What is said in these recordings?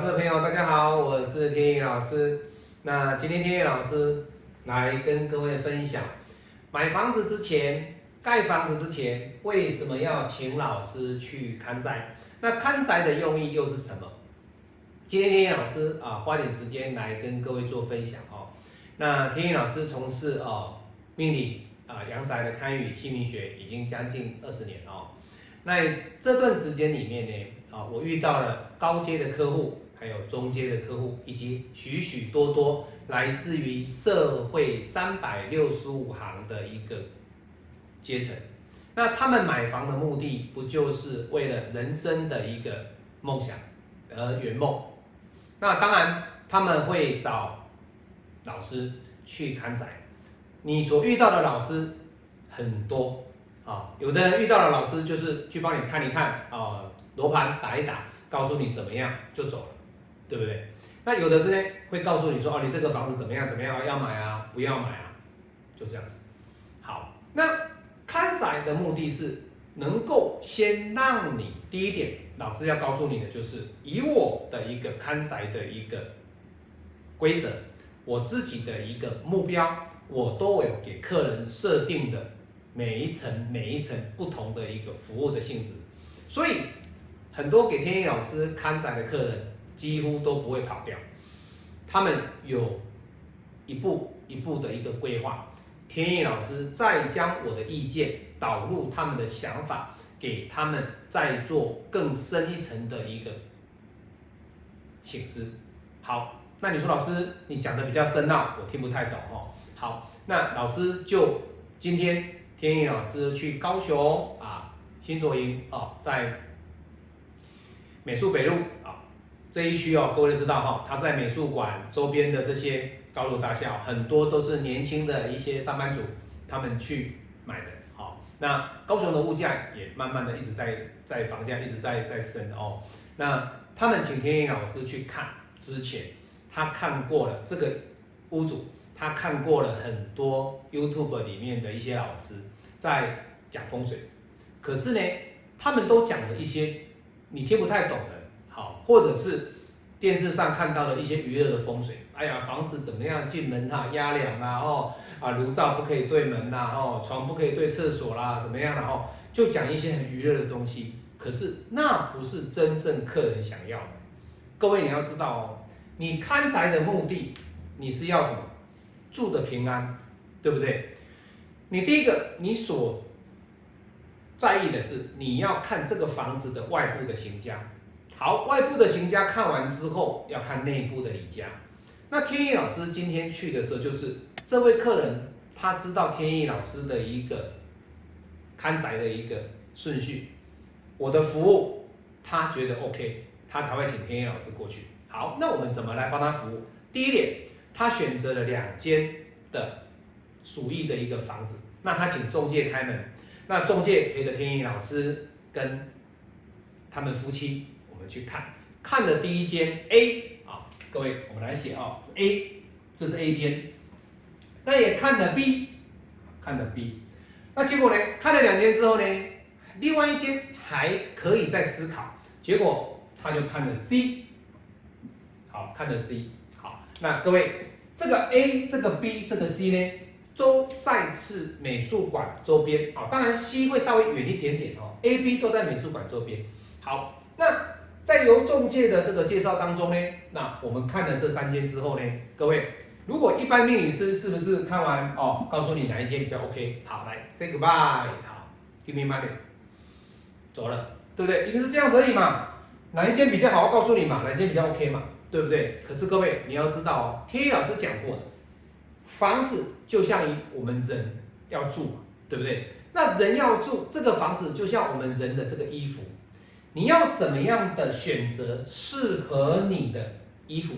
天宇老师的朋友，大家好，我是天宇老师。那今天天宇老师来跟各位分享，买房子之前、盖房子之前，为什么要请老师去看宅？那看宅的用意又是什么？今天天宇老师啊，花点时间来跟各位做分享哦。那天宇老师从事哦命理啊、阳宅的堪舆、姓名学已经将近二十年哦。那这段时间里面呢？啊，我遇到了高阶的客户，还有中间的客户，以及许许多多来自于社会三百六十五行的一个阶层。那他们买房的目的，不就是为了人生的一个梦想而圆梦？那当然，他们会找老师去看宅。你所遇到的老师很多啊，有的人遇到的老师就是去帮你看一看啊。罗盘打一打，告诉你怎么样就走了，对不对？那有的是呢，会告诉你说，哦，你这个房子怎么样怎么样，要买啊，不要买啊，就这样子。好，那看宅的目的是能够先让你第一点，老师要告诉你的就是，以我的一个看宅的一个规则，我自己的一个目标，我都有给客人设定的每一层每一层不同的一个服务的性质，所以。很多给天意老师看宅的客人几乎都不会跑掉，他们有一步一步的一个规划，天意老师再将我的意见导入他们的想法，给他们再做更深一层的一个醒思。好，那你说老师你讲的比较深奥，我听不太懂哦。好，那老师就今天天意老师去高雄啊新卓营哦，在。美术北路啊，这一区哦，各位都知道哈，它在美术馆周边的这些高楼大厦，很多都是年轻的一些上班族他们去买的。好，那高雄的物价也慢慢的一直在在房价一直在在升哦。那他们请天意老师去看之前，他看过了这个屋主，他看过了很多 YouTube 里面的一些老师在讲风水，可是呢，他们都讲了一些。你听不太懂的，或者是电视上看到的一些娱乐的风水，哎呀，房子怎么样进门哈，压梁啊，哦，啊，炉灶不可以对门呐，哦，床不可以对厕所啦，怎么样的哦，就讲一些很娱乐的东西，可是那不是真正客人想要的。各位你要知道哦，你看宅的目的，你是要什么？住的平安，对不对？你第一个，你所在意的是你要看这个房子的外部的形象，好，外部的行家看完之后，要看内部的李家。那天意老师今天去的时候，就是这位客人他知道天意老师的一个看宅的一个顺序，我的服务他觉得 OK，他才会请天意老师过去。好，那我们怎么来帮他服务？第一点，他选择了两间的属意的一个房子，那他请中介开门。那中介陪着天意老师跟他们夫妻，我们去看，看的第一间 A 啊，各位我们来写啊，是 A，这是 A 间，那也看了 B，看了 B，那结果呢？看了两间之后呢，另外一间还可以再思考，结果他就看了 C，好，看了 C，好，那各位这个 A 这个 B 这个 C 呢？都在是美术馆周边，好，当然 C 会稍微远一点点哦，A、B 都在美术馆周边。好，那在由中介的这个介绍当中呢，那我们看了这三间之后呢，各位，如果一般命理师是不是看完哦，告诉你哪一间比较 OK？好，来 say goodbye，好，give me money，走了，对不对？一定是这样子而已嘛，哪一间比较好，告诉你嘛，哪一间比较 OK 嘛，对不对？可是各位你要知道哦，天一老师讲过的。房子就像我们人要住，对不对？那人要住这个房子，就像我们人的这个衣服，你要怎么样的选择适合你的衣服，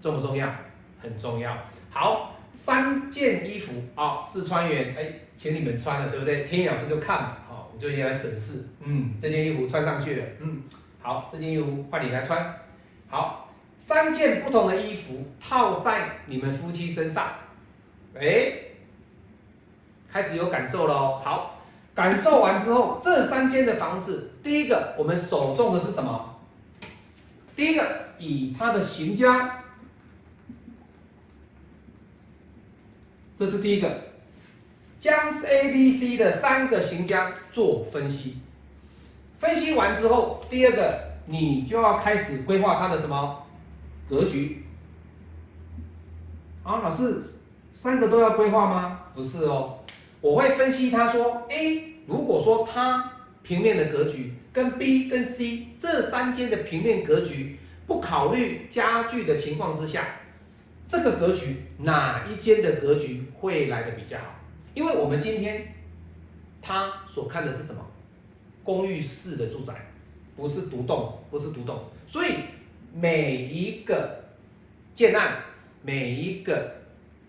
重不重要？很重要。好，三件衣服啊，试穿员，哎，请你们穿了，对不对？天意老师就看嘛，好，我就来审视，嗯，这件衣服穿上去了，嗯，好，这件衣服换你来穿，好。三件不同的衣服套在你们夫妻身上，哎，开始有感受了。好，感受完之后，这三间的房子，第一个我们首重的是什么？第一个以它的行家，这是第一个，将 A、B、C 的三个行家做分析。分析完之后，第二个你就要开始规划它的什么格局。啊，老师，三个都要规划吗？不是哦，我会分析他说，A 如果说它平面的格局跟 B 跟 C 这三间的平面格局不考虑家具的情况之下，这个格局哪一间的格局会来的比较好？因为我们今天他所看的是什么？公寓式的住宅，不是独栋，不是独栋，所以每一个建案，每一个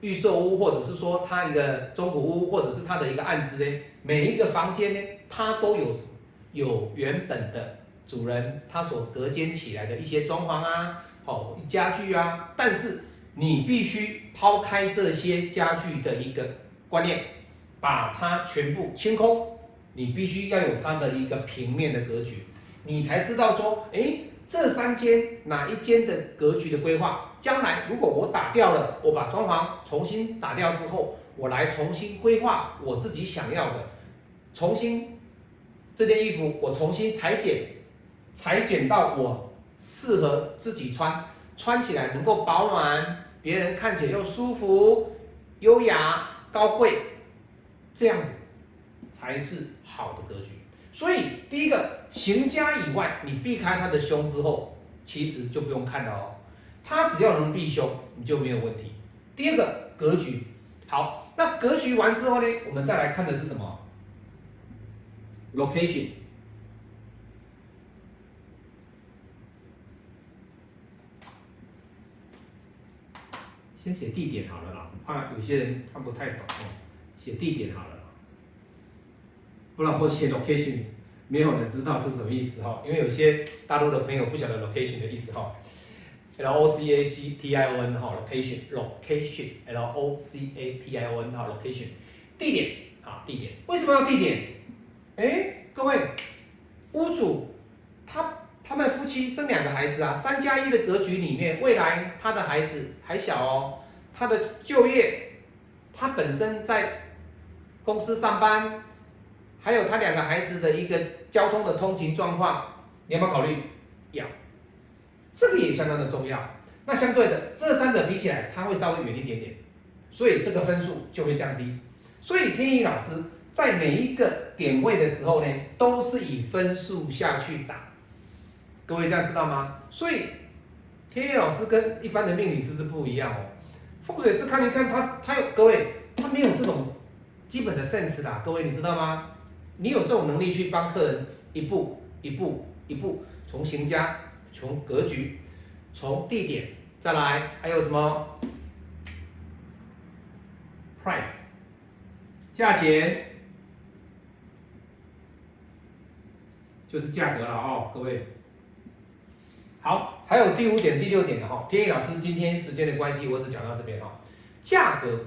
预售屋，或者是说它一个中古屋，或者是它的一个案子呢，每一个房间呢，它都有有原本的主人他所隔间起来的一些装潢啊，好家具啊，但是你必须抛开这些家具的一个观念，把它全部清空，你必须要有它的一个平面的格局，你才知道说，哎，这三间哪一间的格局的规划，将来如果我打掉了，我把装潢重新打掉之后，我来重新规划我自己想要的，重新。这件衣服我重新裁剪，裁剪到我适合自己穿，穿起来能够保暖，别人看起来又舒服、优雅、高贵，这样子才是好的格局。所以第一个行家以外，你避开他的凶之后，其实就不用看了哦。他只要能避凶，你就没有问题。第二个格局好，那格局完之后呢，我们再来看的是什么？location，先写地点好了啦，怕有些人看不太懂哦，写地点好了，不然我写 location，没有人知道是什么意思哈，因为有些大陆的朋友不晓得 location 的意思哈，L O C A C T I O N 哈，location，location，L O C A T I O N 哈，location，地点啊，地点，为什么要地点？哎，各位，屋主他他们夫妻生两个孩子啊，三加一的格局里面，未来他的孩子还小哦，他的就业，他本身在公司上班，还有他两个孩子的一个交通的通勤状况，你要不要考虑？要，这个也相当的重要。那相对的，这三者比起来，他会稍微远一点点，所以这个分数就会降低。所以天意老师。在每一个点位的时候呢，都是以分数下去打，各位这样知道吗？所以天野老师跟一般的命理师是不一样哦。风水师看一看他，他有各位，他没有这种基本的 sense 啦，各位你知道吗？你有这种能力去帮客人一步一步一步，从行家，从格局，从地点，再来还有什么 price 价钱。就是价格了哦，各位。好，还有第五点、第六点的哈。天意老师今天时间的关系，我只讲到这边哈。价格，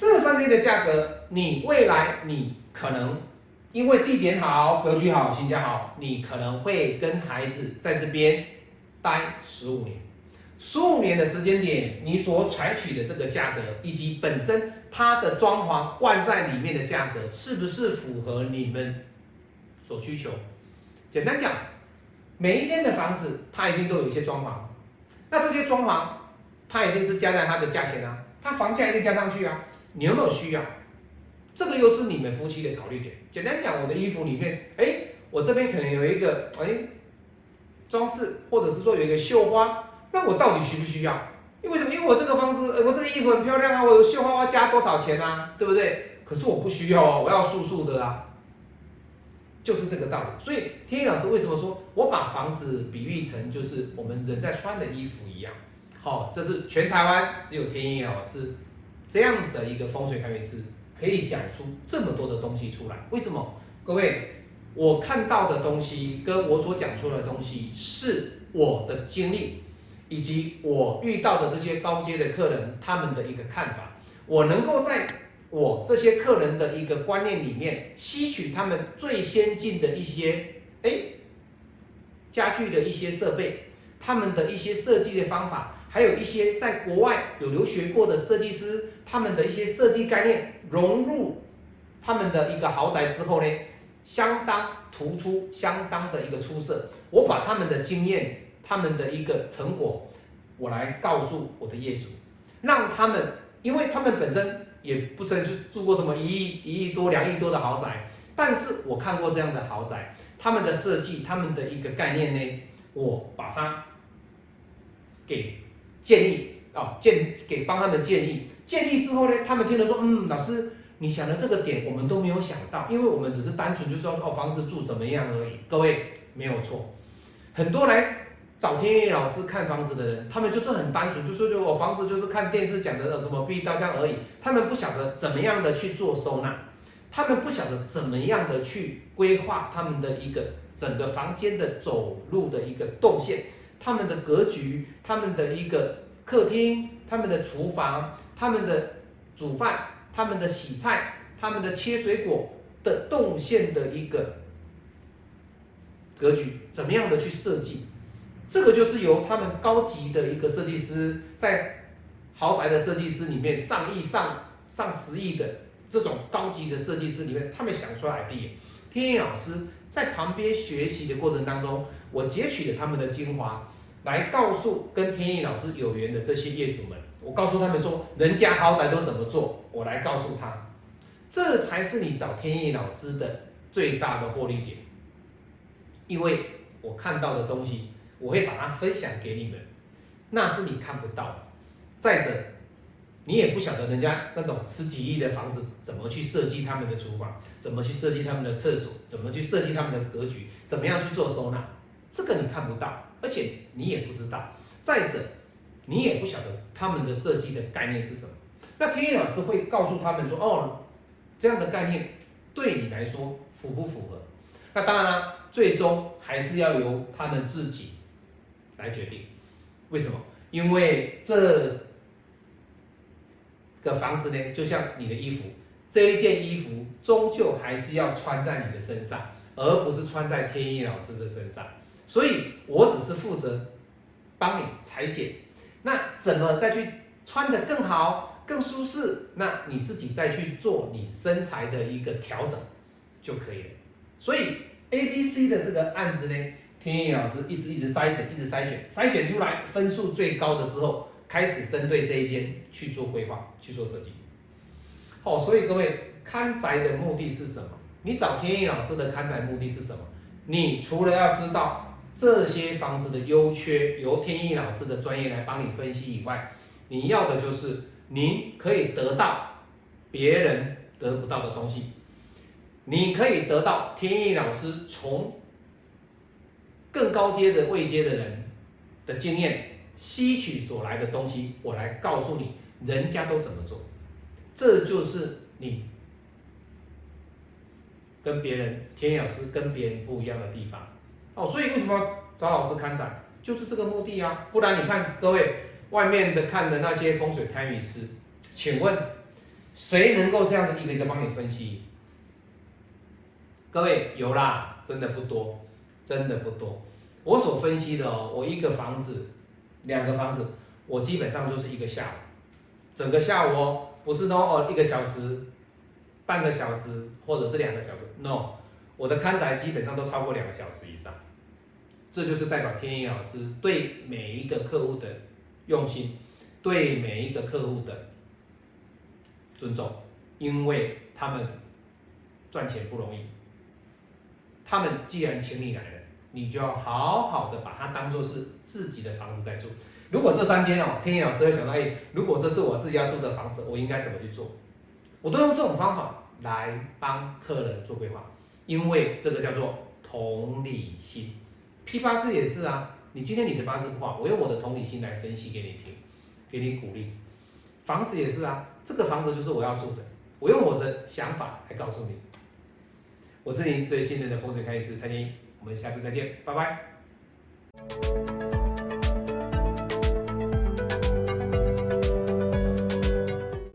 这三天的价格，你未来你可能因为地点好、格局好、性价好，你可能会跟孩子在这边待十五年。十五年的时间点，你所采取的这个价格，以及本身它的装潢灌在里面的价格，是不是符合你们？所需求，简单讲，每一间的房子它一定都有一些装潢，那这些装潢它一定是加在它的价钱啊，它房价一定加上去啊，你有没有需要？这个又是你们夫妻的考虑点。简单讲，我的衣服里面，哎，我这边可能有一个哎装饰，或者是说有一个绣花，那我到底需不需要？因为什么？因为我这个房子，我这个衣服很漂亮啊，我有绣花要加多少钱啊？对不对？可是我不需要啊，我要素素的啊。就是这个道理，所以天一老师为什么说我把房子比喻成就是我们人在穿的衣服一样？好，这是全台湾只有天一老师这样的一个风水开运师可以讲出这么多的东西出来。为什么？各位，我看到的东西跟我所讲出的东西是我的经历，以及我遇到的这些高阶的客人他们的一个看法，我能够在。我这些客人的一个观念里面，吸取他们最先进的一些哎家具的一些设备，他们的一些设计的方法，还有一些在国外有留学过的设计师，他们的一些设计概念融入他们的一个豪宅之后呢，相当突出，相当的一个出色。我把他们的经验，他们的一个成果，我来告诉我的业主，让他们，因为他们本身也不曾去住过什么一亿、一亿多、两亿多的豪宅，但是我看过这样的豪宅，他们的设计，他们的一个概念呢，我把它给建议啊，建给帮他们建议，建议之后呢，他们听了说，嗯，老师你想的这个点我们都没有想到，因为我们只是单纯就说哦房子住怎么样而已，各位没有错。很多来找天意老师看房子的人，他们就是很单纯，就说就我房子就是看电视讲的什么避刀这样而已，他们不晓得怎么样的去做收纳，他们不晓得怎么样的去规划他们的一个整个房间的走路的一个动线，他们的格局，他们的一个客厅，他们的厨房，他们的煮饭，他们的洗菜，他们的切水果的动线的一个。格局怎么样的去设计？这个就是由他们高级的一个设计师，在豪宅的设计师里面，上亿、上上十亿的这种高级的设计师里面，他们想出来的。天意老师在旁边学习的过程当中，我截取了他们的精华，来告诉跟天意老师有缘的这些业主们，我告诉他们说，人家豪宅都怎么做，我来告诉他，这才是你找天意老师的最大的获利点。因为我看到的东西，我会把它分享给你们，那是你看不到的。再者，你也不晓得人家那种十几亿的房子怎么去设计他们的厨房，怎么去设计他们的厕所，怎么去设计他们的格局，怎么样去做收纳，这个你看不到，而且你也不知道。再者，你也不晓得他们的设计的概念是什么。那天意老师会告诉他们说：“哦，这样的概念对你来说符不符合？”那当然了。最终还是要由他们自己来决定，为什么？因为这个房子呢，就像你的衣服，这一件衣服终究还是要穿在你的身上，而不是穿在天意老师的身上。所以我只是负责帮你裁剪，那怎么再去穿的更好、更舒适？那你自己再去做你身材的一个调整就可以了。所以。A、B、C 的这个案子呢，天意老师一直一直筛选，一直筛选，筛选出来分数最高的之后，开始针对这一间去做规划，去做设计。好，所以各位看宅的目的是什么？你找天意老师的看宅目的是什么？你除了要知道这些房子的优缺，由天意老师的专业来帮你分析以外，你要的就是您可以得到别人得不到的东西。你可以得到天意老师从更高阶的位阶的人的经验吸取所来的东西，我来告诉你，人家都怎么做，这就是你跟别人天意老师跟别人不一样的地方哦。所以为什么找老师看展，就是这个目的啊？不然你看各位外面的看的那些风水堪舆师，请问谁能够这样子一个一个帮你分析？各位有啦，真的不多，真的不多。我所分析的哦，我一个房子，两个房子，我基本上就是一个下午，整个下午哦，不是说哦一个小时，半个小时或者是两个小时，no，我的看宅基本上都超过两个小时以上。这就是代表天意老师对每一个客户的用心，对每一个客户的尊重，因为他们赚钱不容易。他们既然请你来，你就要好好的把它当做是自己的房子在住。如果这三间哦，天意老师会想到，哎，如果这是我自己要住的房子，我应该怎么去做？我都用这种方法来帮客人做规划，因为这个叫做同理心。批发师也是啊，你今天你的房子不好，我用我的同理心来分析给你听，给你鼓励。房子也是啊，这个房子就是我要住的，我用我的想法来告诉你。我是您最信任的风水开师蔡天，我们下次再见，拜拜。